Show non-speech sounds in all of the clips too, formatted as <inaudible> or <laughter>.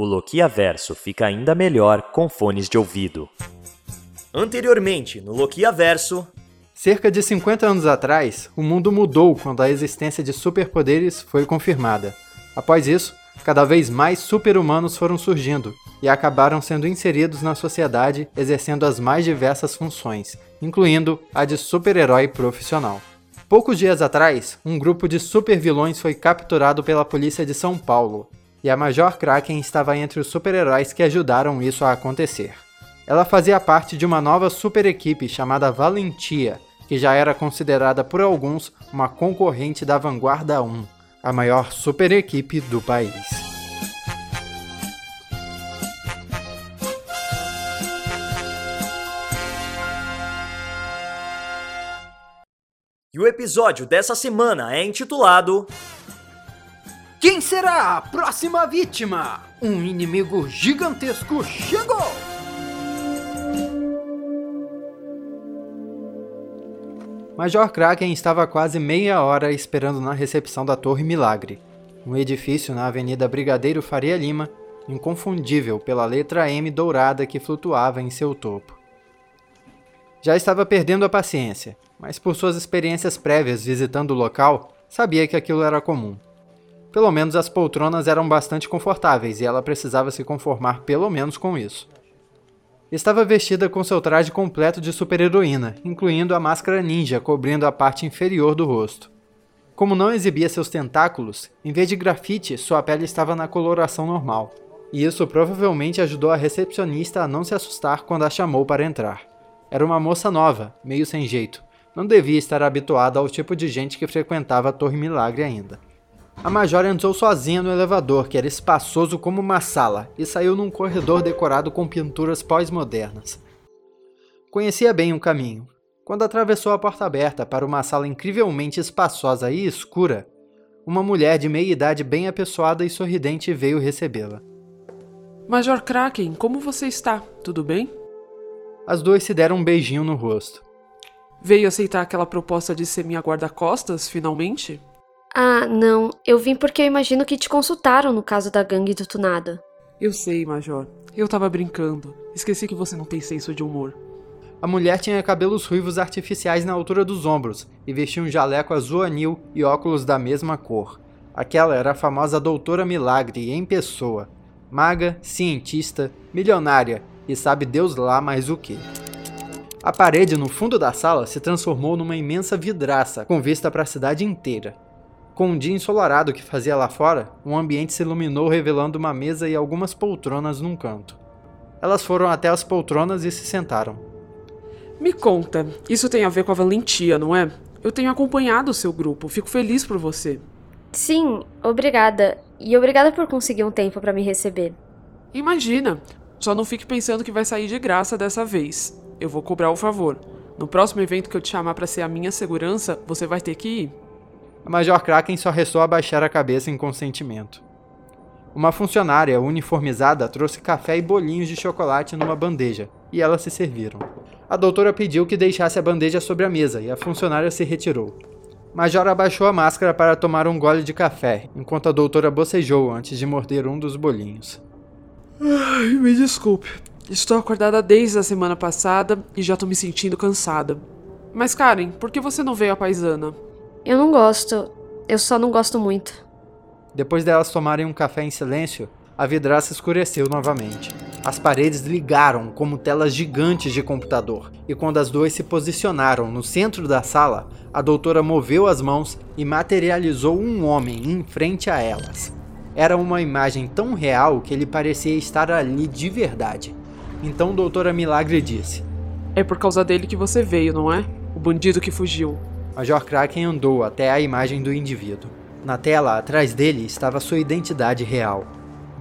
O Loquia Verso fica ainda melhor com fones de ouvido. Anteriormente, no Loquia Verso. Cerca de 50 anos atrás, o mundo mudou quando a existência de superpoderes foi confirmada. Após isso, cada vez mais super-humanos foram surgindo e acabaram sendo inseridos na sociedade exercendo as mais diversas funções, incluindo a de super-herói profissional. Poucos dias atrás, um grupo de super-vilões foi capturado pela polícia de São Paulo, e a Major Kraken estava entre os super-heróis que ajudaram isso a acontecer. Ela fazia parte de uma nova super-equipe chamada Valentia, que já era considerada por alguns uma concorrente da Vanguarda 1, a maior super-equipe do país. E o episódio dessa semana é intitulado Quem será a próxima vítima? Um inimigo gigantesco chegou! Major Kraken estava quase meia hora esperando na recepção da Torre Milagre, um edifício na Avenida Brigadeiro Faria Lima, inconfundível pela letra M dourada que flutuava em seu topo. Já estava perdendo a paciência, mas por suas experiências prévias visitando o local, sabia que aquilo era comum. Pelo menos as poltronas eram bastante confortáveis e ela precisava se conformar pelo menos com isso. Estava vestida com seu traje completo de super-heroína, incluindo a máscara ninja cobrindo a parte inferior do rosto. Como não exibia seus tentáculos, em vez de grafite, sua pele estava na coloração normal, e isso provavelmente ajudou a recepcionista a não se assustar quando a chamou para entrar. Era uma moça nova, meio sem jeito. Não devia estar habituada ao tipo de gente que frequentava a Torre Milagre ainda. A Major entrou sozinha no elevador, que era espaçoso como uma sala, e saiu num corredor decorado com pinturas pós-modernas. Conhecia bem o caminho. Quando atravessou a porta aberta para uma sala incrivelmente espaçosa e escura, uma mulher de meia idade bem apessoada e sorridente veio recebê-la. Major Kraken, como você está? Tudo bem? As duas se deram um beijinho no rosto. Veio aceitar aquela proposta de ser minha guarda-costas, finalmente? Ah, não. Eu vim porque eu imagino que te consultaram no caso da gangue do Tunada. Eu sei, Major. Eu tava brincando. Esqueci que você não tem senso de humor. A mulher tinha cabelos ruivos artificiais na altura dos ombros e vestia um jaleco azul anil e óculos da mesma cor. Aquela era a famosa Doutora Milagre em pessoa. Maga, cientista, milionária e sabe Deus lá mais o que. A parede no fundo da sala se transformou numa imensa vidraça com vista para a cidade inteira. Com um dia ensolarado que fazia lá fora, o ambiente se iluminou revelando uma mesa e algumas poltronas num canto. Elas foram até as poltronas e se sentaram. Me conta, isso tem a ver com a valentia, não é? Eu tenho acompanhado o seu grupo, fico feliz por você. Sim, obrigada. E obrigada por conseguir um tempo para me receber. Imagina, só não fique pensando que vai sair de graça dessa vez. Eu vou cobrar o favor. No próximo evento que eu te chamar para ser a minha segurança, você vai ter que ir. A Major Kraken só restou abaixar a cabeça em consentimento. Uma funcionária uniformizada trouxe café e bolinhos de chocolate numa bandeja, e elas se serviram. A doutora pediu que deixasse a bandeja sobre a mesa e a funcionária se retirou. Major abaixou a máscara para tomar um gole de café, enquanto a doutora bocejou antes de morder um dos bolinhos. Ai, me desculpe. Estou acordada desde a semana passada e já tô me sentindo cansada. Mas Karen, por que você não veio à paisana? Eu não gosto. Eu só não gosto muito. Depois delas tomarem um café em silêncio, a vidraça escureceu novamente. As paredes ligaram como telas gigantes de computador, e quando as duas se posicionaram no centro da sala, a doutora moveu as mãos e materializou um homem em frente a elas. Era uma imagem tão real que ele parecia estar ali de verdade. Então Doutora Milagre disse: É por causa dele que você veio, não é? O bandido que fugiu. Major Kraken andou até a imagem do indivíduo. Na tela, atrás dele, estava sua identidade real.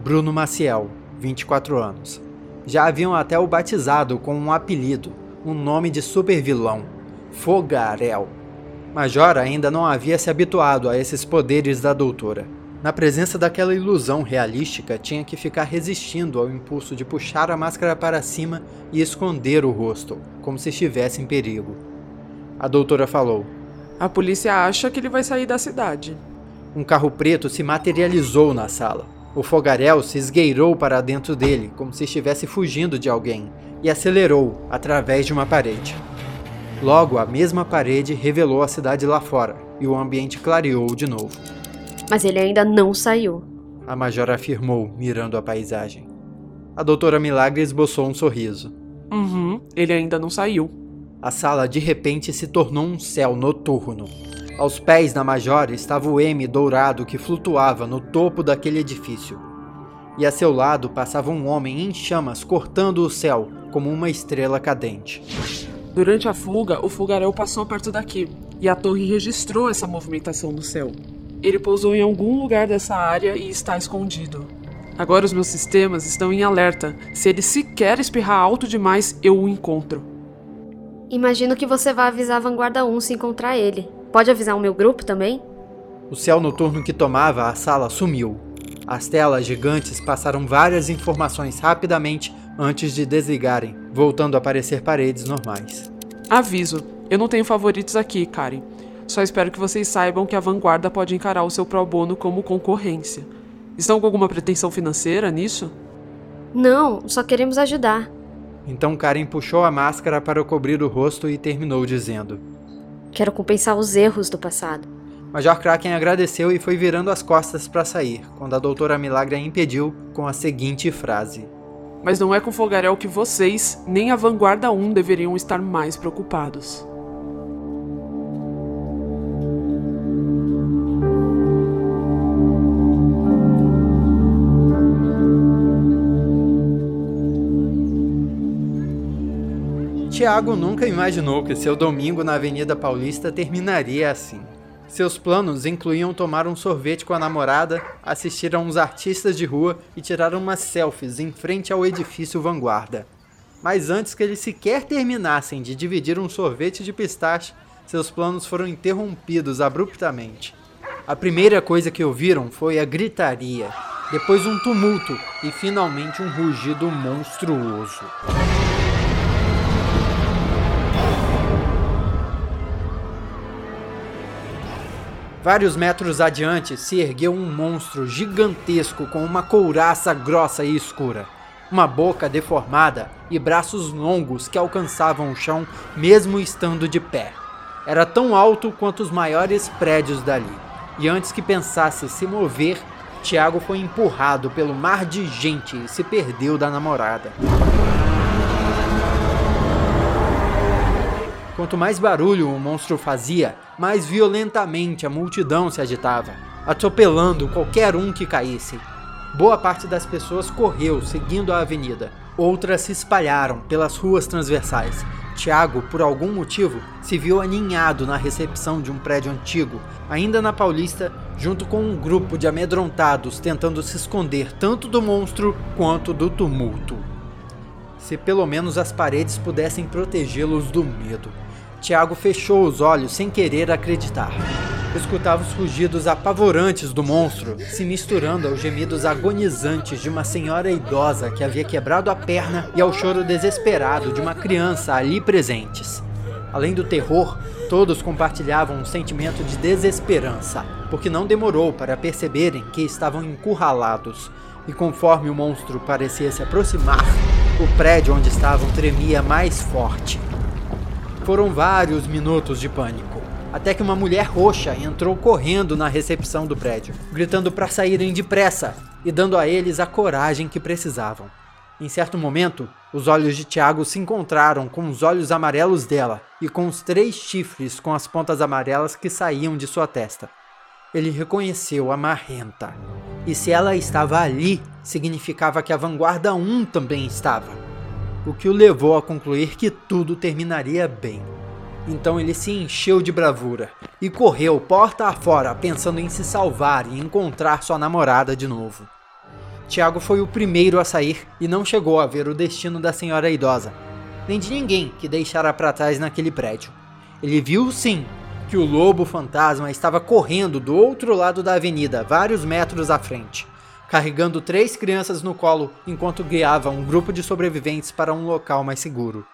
Bruno Maciel, 24 anos. Já haviam até o batizado com um apelido, um nome de supervilão, Fogarel. Major ainda não havia se habituado a esses poderes da doutora. Na presença daquela ilusão realística, tinha que ficar resistindo ao impulso de puxar a máscara para cima e esconder o rosto, como se estivesse em perigo. A doutora falou: A polícia acha que ele vai sair da cidade. Um carro preto se materializou na sala. O fogaréu se esgueirou para dentro dele, como se estivesse fugindo de alguém, e acelerou através de uma parede. Logo, a mesma parede revelou a cidade lá fora, e o ambiente clareou de novo. Mas ele ainda não saiu. A major afirmou, mirando a paisagem. A doutora Milagre esboçou um sorriso. Uhum, ele ainda não saiu. A sala de repente se tornou um céu noturno. Aos pés da Major estava o M dourado que flutuava no topo daquele edifício. E a seu lado passava um homem em chamas cortando o céu como uma estrela cadente. Durante a fuga, o fogaréu passou perto daqui e a torre registrou essa movimentação no céu. Ele pousou em algum lugar dessa área e está escondido. Agora os meus sistemas estão em alerta. Se ele sequer espirrar alto demais, eu o encontro. Imagino que você vai avisar a Vanguarda 1 se encontrar ele. Pode avisar o meu grupo também? O céu noturno que tomava a sala sumiu. As telas gigantes passaram várias informações rapidamente antes de desligarem, voltando a aparecer paredes normais. Aviso, eu não tenho favoritos aqui, Karen. Só espero que vocês saibam que a Vanguarda pode encarar o seu pro bono como concorrência. Estão com alguma pretensão financeira nisso? Não, só queremos ajudar. Então Karen puxou a máscara para cobrir o rosto e terminou dizendo: Quero compensar os erros do passado. Major Kraken agradeceu e foi virando as costas para sair, quando a doutora Milagre a impediu com a seguinte frase: Mas não é com fogaréu que vocês, nem a Vanguarda 1 deveriam estar mais preocupados. Tiago nunca imaginou que seu domingo na Avenida Paulista terminaria assim. Seus planos incluíam tomar um sorvete com a namorada, assistir a uns artistas de rua e tirar umas selfies em frente ao edifício Vanguarda. Mas antes que eles sequer terminassem de dividir um sorvete de pistache, seus planos foram interrompidos abruptamente. A primeira coisa que ouviram foi a gritaria, depois um tumulto e finalmente um rugido monstruoso. Vários metros adiante se ergueu um monstro gigantesco com uma couraça grossa e escura, uma boca deformada e braços longos que alcançavam o chão mesmo estando de pé. Era tão alto quanto os maiores prédios dali, e antes que pensasse se mover, Tiago foi empurrado pelo mar de gente e se perdeu da namorada. Quanto mais barulho o monstro fazia, mais violentamente a multidão se agitava, atropelando qualquer um que caísse. Boa parte das pessoas correu seguindo a avenida, outras se espalharam pelas ruas transversais. Tiago, por algum motivo, se viu aninhado na recepção de um prédio antigo, ainda na Paulista, junto com um grupo de amedrontados tentando se esconder tanto do monstro quanto do tumulto. Se pelo menos as paredes pudessem protegê-los do medo. Tiago fechou os olhos sem querer acreditar. Escutava os rugidos apavorantes do monstro se misturando aos gemidos agonizantes de uma senhora idosa que havia quebrado a perna e ao choro desesperado de uma criança ali presentes. Além do terror, todos compartilhavam um sentimento de desesperança, porque não demorou para perceberem que estavam encurralados, e conforme o monstro parecia se aproximar, o prédio onde estavam tremia mais forte. Foram vários minutos de pânico, até que uma mulher roxa entrou correndo na recepção do prédio, gritando para saírem depressa e dando a eles a coragem que precisavam. Em certo momento, os olhos de Tiago se encontraram com os olhos amarelos dela e com os três chifres com as pontas amarelas que saíam de sua testa. Ele reconheceu a Marrenta. E se ela estava ali, significava que a Vanguarda 1 também estava o que o levou a concluir que tudo terminaria bem. Então ele se encheu de bravura e correu porta afora pensando em se salvar e encontrar sua namorada de novo. Tiago foi o primeiro a sair e não chegou a ver o destino da senhora idosa, nem de ninguém que deixara para trás naquele prédio. Ele viu sim que o lobo fantasma estava correndo do outro lado da avenida, vários metros à frente carregando três crianças no colo enquanto guiava um grupo de sobreviventes para um local mais seguro.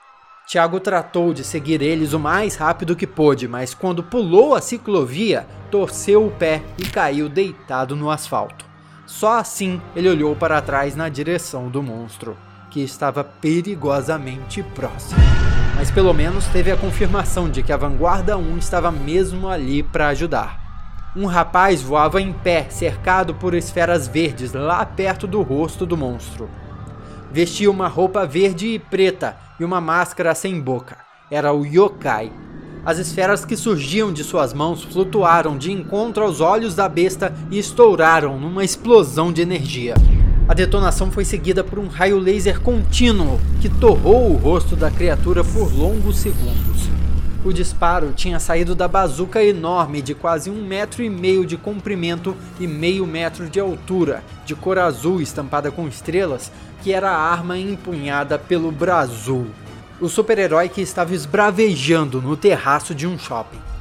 Tiago tratou de seguir eles o mais rápido que pôde, mas quando pulou a ciclovia, torceu o pé e caiu deitado no asfalto. Só assim ele olhou para trás na direção do monstro, que estava perigosamente próximo. Mas pelo menos teve a confirmação de que a Vanguarda 1 estava mesmo ali para ajudar. Um rapaz voava em pé, cercado por esferas verdes, lá perto do rosto do monstro. Vestia uma roupa verde e preta e uma máscara sem boca. Era o Yokai. As esferas que surgiam de suas mãos flutuaram de encontro aos olhos da besta e estouraram numa explosão de energia. A detonação foi seguida por um raio laser contínuo que torrou o rosto da criatura por longos segundos. O disparo tinha saído da bazuca enorme de quase um metro e meio de comprimento e meio metro de altura, de cor azul estampada com estrelas, que era a arma empunhada pelo Brazul, o super-herói que estava esbravejando no terraço de um shopping.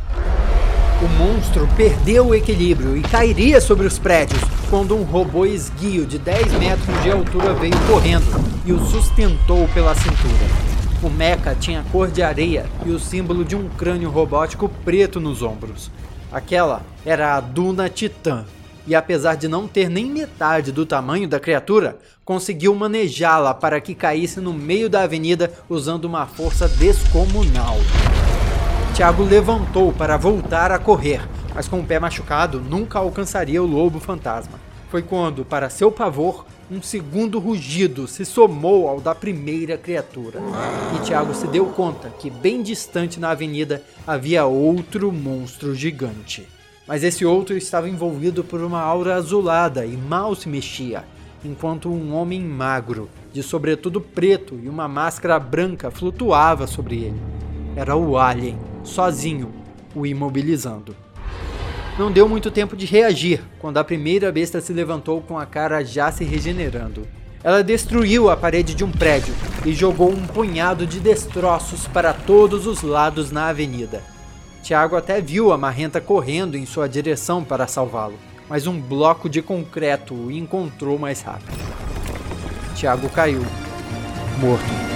O monstro perdeu o equilíbrio e cairia sobre os prédios quando um robô esguio de 10 metros de altura veio correndo e o sustentou pela cintura. O mecha tinha cor de areia e o símbolo de um crânio robótico preto nos ombros. Aquela era a Duna Titã, e apesar de não ter nem metade do tamanho da criatura, conseguiu manejá-la para que caísse no meio da avenida usando uma força descomunal. Tiago levantou para voltar a correr, mas com o pé machucado nunca alcançaria o lobo fantasma. Foi quando, para seu pavor, um segundo rugido se somou ao da primeira criatura. E Tiago se deu conta que, bem distante na avenida, havia outro monstro gigante. Mas esse outro estava envolvido por uma aura azulada e mal se mexia, enquanto um homem magro, de sobretudo preto e uma máscara branca flutuava sobre ele. Era o Alien, sozinho, o imobilizando. Não deu muito tempo de reagir quando a primeira besta se levantou com a cara já se regenerando. Ela destruiu a parede de um prédio e jogou um punhado de destroços para todos os lados na avenida. Tiago até viu a marrenta correndo em sua direção para salvá-lo, mas um bloco de concreto o encontrou mais rápido. Tiago caiu, morto.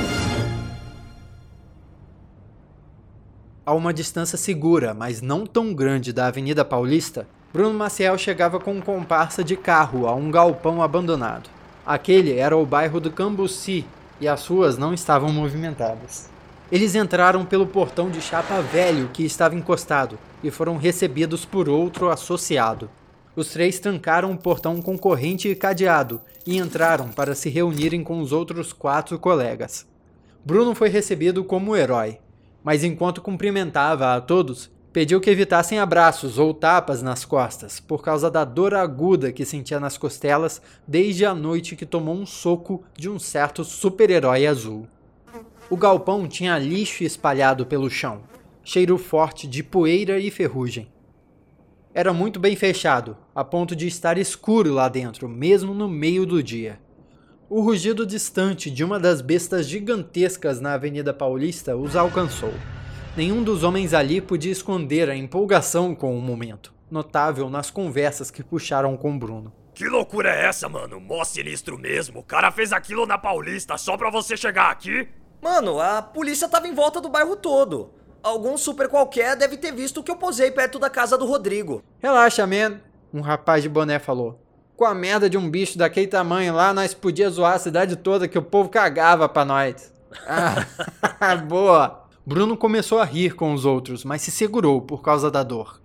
A uma distância segura, mas não tão grande da Avenida Paulista, Bruno Maciel chegava com um comparsa de carro a um galpão abandonado. Aquele era o bairro do Cambuci e as ruas não estavam movimentadas. Eles entraram pelo portão de chapa velho que estava encostado e foram recebidos por outro associado. Os três trancaram o portão com corrente e cadeado e entraram para se reunirem com os outros quatro colegas. Bruno foi recebido como herói, mas enquanto cumprimentava a todos, pediu que evitassem abraços ou tapas nas costas, por causa da dor aguda que sentia nas costelas desde a noite que tomou um soco de um certo super-herói azul. O galpão tinha lixo espalhado pelo chão, cheiro forte de poeira e ferrugem. Era muito bem fechado, a ponto de estar escuro lá dentro, mesmo no meio do dia. O rugido distante de uma das bestas gigantescas na Avenida Paulista os alcançou. Nenhum dos homens ali podia esconder a empolgação com o momento, notável nas conversas que puxaram com Bruno. Que loucura é essa, mano? Mó sinistro mesmo. O cara fez aquilo na Paulista só pra você chegar aqui? Mano, a polícia tava em volta do bairro todo. Algum super qualquer deve ter visto que eu posei perto da casa do Rodrigo. Relaxa, man, um rapaz de boné falou. Com a merda de um bicho daquele tamanho lá, nós podíamos zoar a cidade toda que o povo cagava pra nós. Ah, <laughs> boa! Bruno começou a rir com os outros, mas se segurou por causa da dor.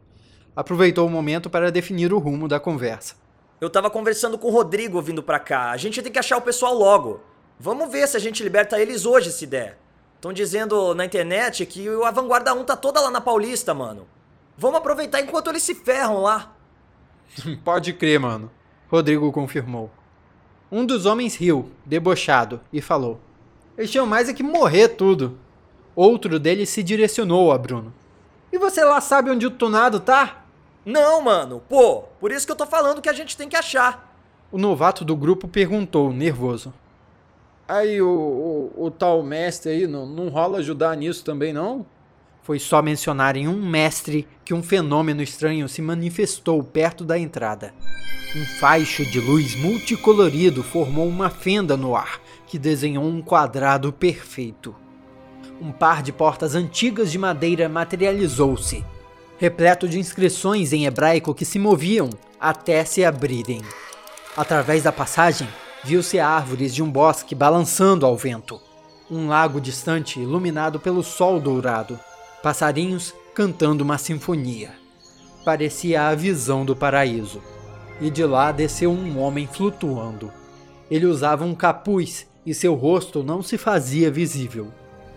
Aproveitou o momento para definir o rumo da conversa. Eu tava conversando com o Rodrigo vindo pra cá. A gente tem que achar o pessoal logo. Vamos ver se a gente liberta eles hoje, se der. Estão dizendo na internet que a Vanguarda 1 tá toda lá na Paulista, mano. Vamos aproveitar enquanto eles se ferram lá. <laughs> Pode crer, mano. Rodrigo confirmou. Um dos homens riu, debochado, e falou: Eles tinham mais é que morrer tudo. Outro deles se direcionou a Bruno. E você lá sabe onde o tunado tá? Não, mano. Pô, por isso que eu tô falando que a gente tem que achar. O novato do grupo perguntou, nervoso. Aí o, o, o tal mestre aí não, não rola ajudar nisso também, não? Foi só mencionarem um mestre que um fenômeno estranho se manifestou perto da entrada. Um faixo de luz multicolorido formou uma fenda no ar, que desenhou um quadrado perfeito. Um par de portas antigas de madeira materializou-se, repleto de inscrições em hebraico que se moviam até se abrirem. Através da passagem, viu-se árvores de um bosque balançando ao vento. Um lago distante iluminado pelo sol dourado. Passarinhos cantando uma sinfonia. Parecia a visão do paraíso. E de lá desceu um homem flutuando. Ele usava um capuz e seu rosto não se fazia visível.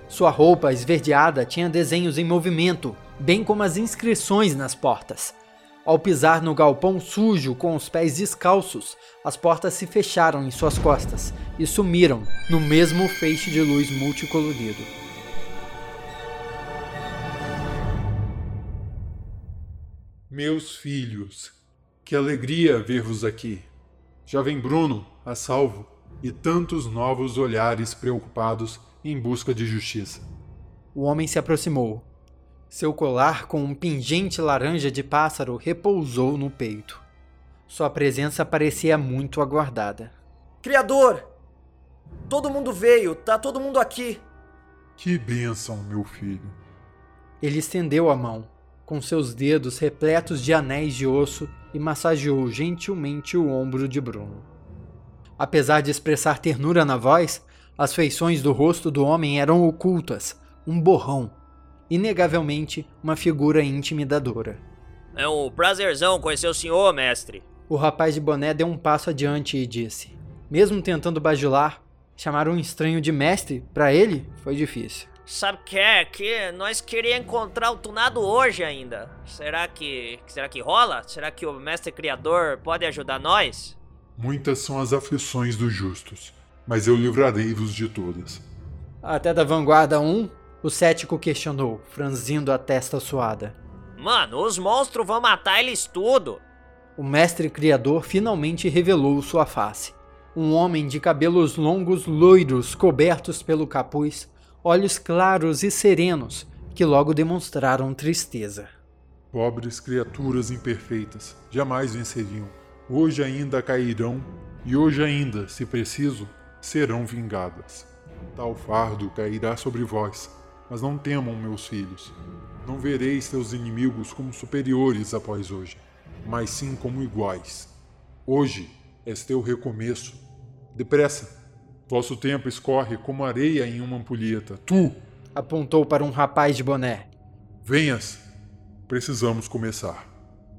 Sua roupa esverdeada tinha desenhos em movimento, bem como as inscrições nas portas. Ao pisar no galpão sujo com os pés descalços, as portas se fecharam em suas costas e sumiram no mesmo feixe de luz multicolorido. Meus filhos, que alegria ver-vos aqui. Jovem Bruno, a salvo, e tantos novos olhares preocupados em busca de justiça. O homem se aproximou, seu colar com um pingente laranja de pássaro repousou no peito. Sua presença parecia muito aguardada. Criador! Todo mundo veio, tá todo mundo aqui. Que bênção, meu filho. Ele estendeu a mão, com seus dedos repletos de anéis de osso, e massageou gentilmente o ombro de Bruno. Apesar de expressar ternura na voz, as feições do rosto do homem eram ocultas, um borrão, inegavelmente uma figura intimidadora. É um prazerzão conhecer o senhor, mestre. O rapaz de boné deu um passo adiante e disse: Mesmo tentando bajular, chamar um estranho de mestre para ele foi difícil. Sabe que é que nós queríamos encontrar o tunado hoje ainda. Será que será que rola? Será que o mestre criador pode ajudar nós? Muitas são as aflições dos justos, mas eu livrarei-vos de todas. Até da vanguarda 1, o cético questionou, franzindo a testa suada. Mano, os monstros vão matar eles tudo. O mestre criador finalmente revelou sua face. Um homem de cabelos longos loiros cobertos pelo capuz, olhos claros e serenos, que logo demonstraram tristeza. Pobres criaturas imperfeitas, jamais venceriam. Hoje ainda cairão, e hoje ainda, se preciso, serão vingadas. Tal fardo cairá sobre vós, mas não temam, meus filhos. Não vereis seus inimigos como superiores após hoje, mas sim como iguais. Hoje és teu recomeço. Depressa! Vosso tempo escorre como areia em uma ampulheta. Tu! Apontou para um rapaz de boné. Venhas! Precisamos começar.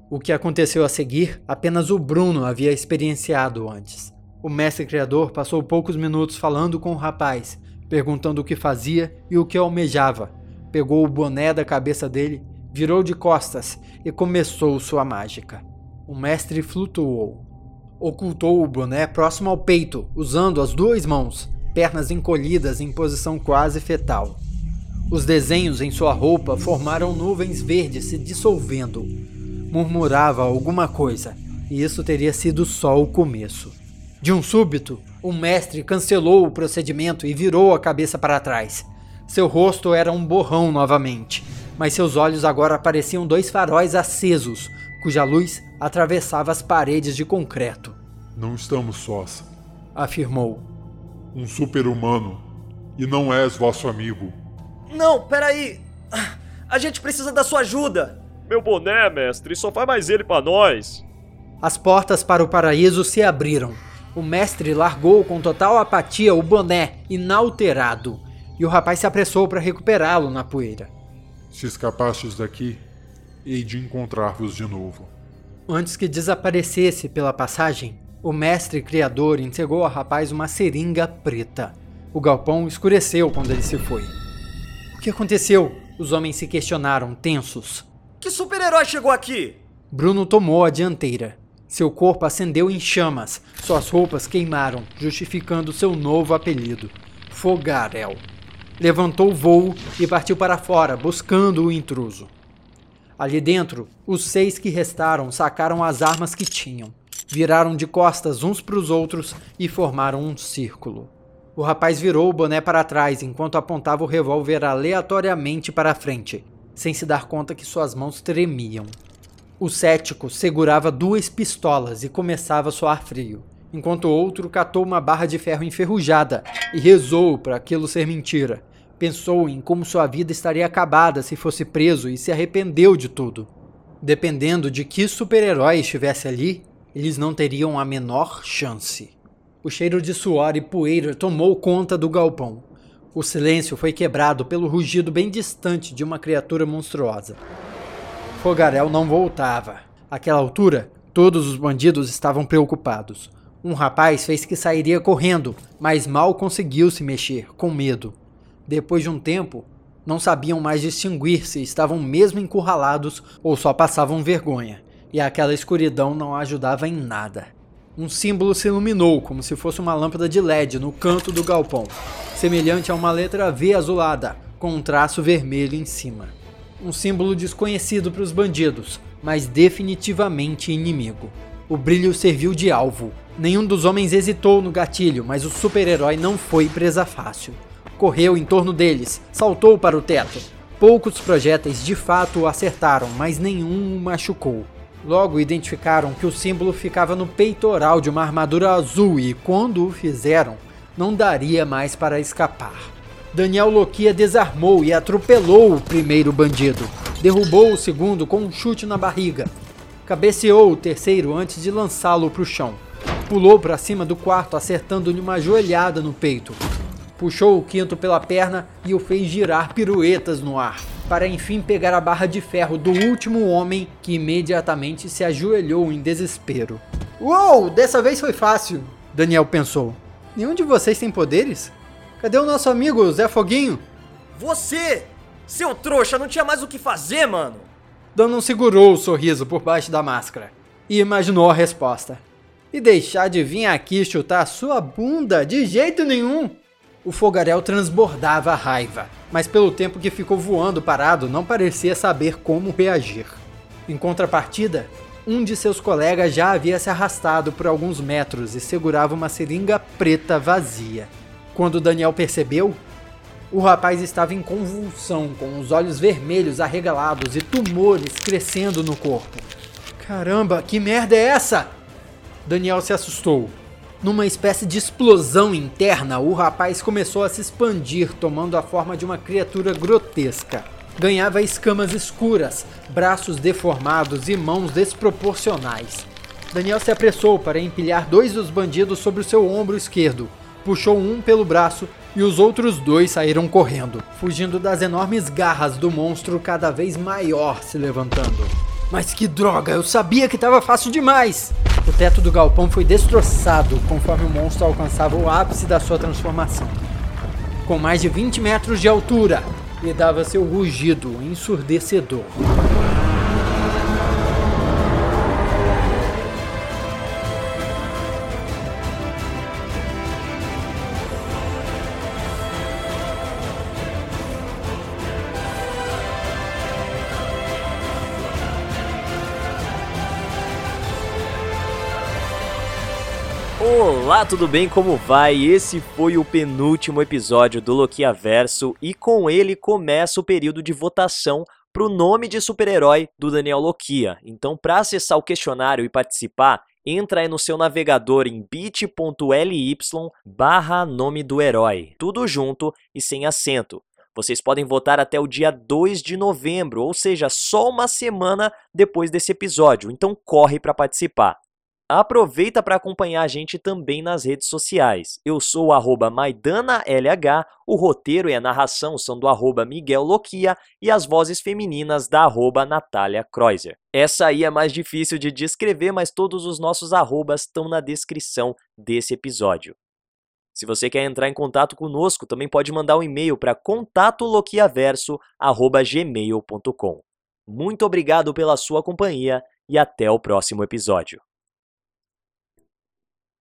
O que aconteceu a seguir, apenas o Bruno havia experienciado antes. O mestre criador passou poucos minutos falando com o rapaz, perguntando o que fazia e o que almejava. Pegou o boné da cabeça dele, virou de costas e começou sua mágica. O mestre flutuou. Ocultou o boné próximo ao peito, usando as duas mãos, pernas encolhidas em posição quase fetal. Os desenhos em sua roupa formaram nuvens verdes se dissolvendo. Murmurava alguma coisa, e isso teria sido só o começo. De um súbito, o mestre cancelou o procedimento e virou a cabeça para trás. Seu rosto era um borrão novamente, mas seus olhos agora pareciam dois faróis acesos, cuja luz atravessava as paredes de concreto. Não estamos sós, afirmou. Um super-humano, e não és vosso amigo. Não, peraí! A gente precisa da sua ajuda! Meu boné, mestre, só faz mais ele para nós. As portas para o paraíso se abriram o mestre largou com total apatia o boné inalterado e o rapaz se apressou para recuperá-lo na poeira. Se escapastes daqui, hei de encontrar-vos de novo. Antes que desaparecesse pela passagem, o mestre criador entregou ao rapaz uma seringa preta. O galpão escureceu quando ele se foi. O que aconteceu? Os homens se questionaram, tensos. Que super-herói chegou aqui? Bruno tomou a dianteira. Seu corpo acendeu em chamas, suas roupas queimaram, justificando seu novo apelido, Fogarel. Levantou o voo e partiu para fora, buscando o intruso. Ali dentro, os seis que restaram sacaram as armas que tinham, viraram de costas uns para os outros e formaram um círculo. O rapaz virou o boné para trás enquanto apontava o revólver aleatoriamente para a frente, sem se dar conta que suas mãos tremiam. O cético segurava duas pistolas e começava a soar frio, enquanto o outro catou uma barra de ferro enferrujada e rezou para aquilo ser mentira. Pensou em como sua vida estaria acabada se fosse preso e se arrependeu de tudo. Dependendo de que super-herói estivesse ali, eles não teriam a menor chance. O cheiro de suor e poeira tomou conta do galpão. O silêncio foi quebrado pelo rugido bem distante de uma criatura monstruosa. Fogarel não voltava. Àquela altura, todos os bandidos estavam preocupados. Um rapaz fez que sairia correndo, mas mal conseguiu se mexer, com medo. Depois de um tempo, não sabiam mais distinguir se estavam mesmo encurralados ou só passavam vergonha, e aquela escuridão não ajudava em nada. Um símbolo se iluminou como se fosse uma lâmpada de LED no canto do galpão, semelhante a uma letra V azulada, com um traço vermelho em cima. Um símbolo desconhecido para os bandidos, mas definitivamente inimigo. O brilho serviu de alvo. Nenhum dos homens hesitou no gatilho, mas o super-herói não foi presa fácil. Correu em torno deles, saltou para o teto. Poucos projéteis de fato o acertaram, mas nenhum o machucou. Logo identificaram que o símbolo ficava no peitoral de uma armadura azul e, quando o fizeram, não daria mais para escapar. Daniel Loquia desarmou e atropelou o primeiro bandido. Derrubou o segundo com um chute na barriga. Cabeceou o terceiro antes de lançá-lo para o chão. Pulou para cima do quarto, acertando-lhe uma joelhada no peito. Puxou o quinto pela perna e o fez girar piruetas no ar, para enfim pegar a barra de ferro do último homem que imediatamente se ajoelhou em desespero. Uou, dessa vez foi fácil, Daniel pensou. Nenhum de vocês tem poderes? Cadê o nosso amigo Zé Foguinho? Você! Seu trouxa, não tinha mais o que fazer, mano! Dan não segurou o sorriso por baixo da máscara e imaginou a resposta. E deixar de vir aqui chutar a sua bunda de jeito nenhum! O fogaréu transbordava a raiva, mas pelo tempo que ficou voando parado, não parecia saber como reagir. Em contrapartida, um de seus colegas já havia se arrastado por alguns metros e segurava uma seringa preta vazia. Quando Daniel percebeu, o rapaz estava em convulsão, com os olhos vermelhos arregalados e tumores crescendo no corpo. Caramba, que merda é essa? Daniel se assustou. Numa espécie de explosão interna, o rapaz começou a se expandir, tomando a forma de uma criatura grotesca. Ganhava escamas escuras, braços deformados e mãos desproporcionais. Daniel se apressou para empilhar dois dos bandidos sobre o seu ombro esquerdo, puxou um pelo braço e os outros dois saíram correndo, fugindo das enormes garras do monstro cada vez maior se levantando. Mas que droga, eu sabia que estava fácil demais! O teto do galpão foi destroçado conforme o monstro alcançava o ápice da sua transformação. Com mais de 20 metros de altura, e dava seu rugido ensurdecedor. Olá, tudo bem? Como vai? Esse foi o penúltimo episódio do Loquia Verso e com ele começa o período de votação para o nome de super-herói do Daniel Loquia. Então, para acessar o questionário e participar, entra aí no seu navegador em bit.ly barra nome do herói. Tudo junto e sem acento. Vocês podem votar até o dia 2 de novembro, ou seja, só uma semana depois desse episódio. Então corre para participar. Aproveita para acompanhar a gente também nas redes sociais. Eu sou o MaidanaLH, o roteiro e a narração são do arroba Miguel Loquia e as vozes femininas da arroba Natália Kreuzer. Essa aí é mais difícil de descrever, mas todos os nossos arrobas estão na descrição desse episódio. Se você quer entrar em contato conosco, também pode mandar um e-mail para contatoloquiaverso.gmail.com. Muito obrigado pela sua companhia e até o próximo episódio.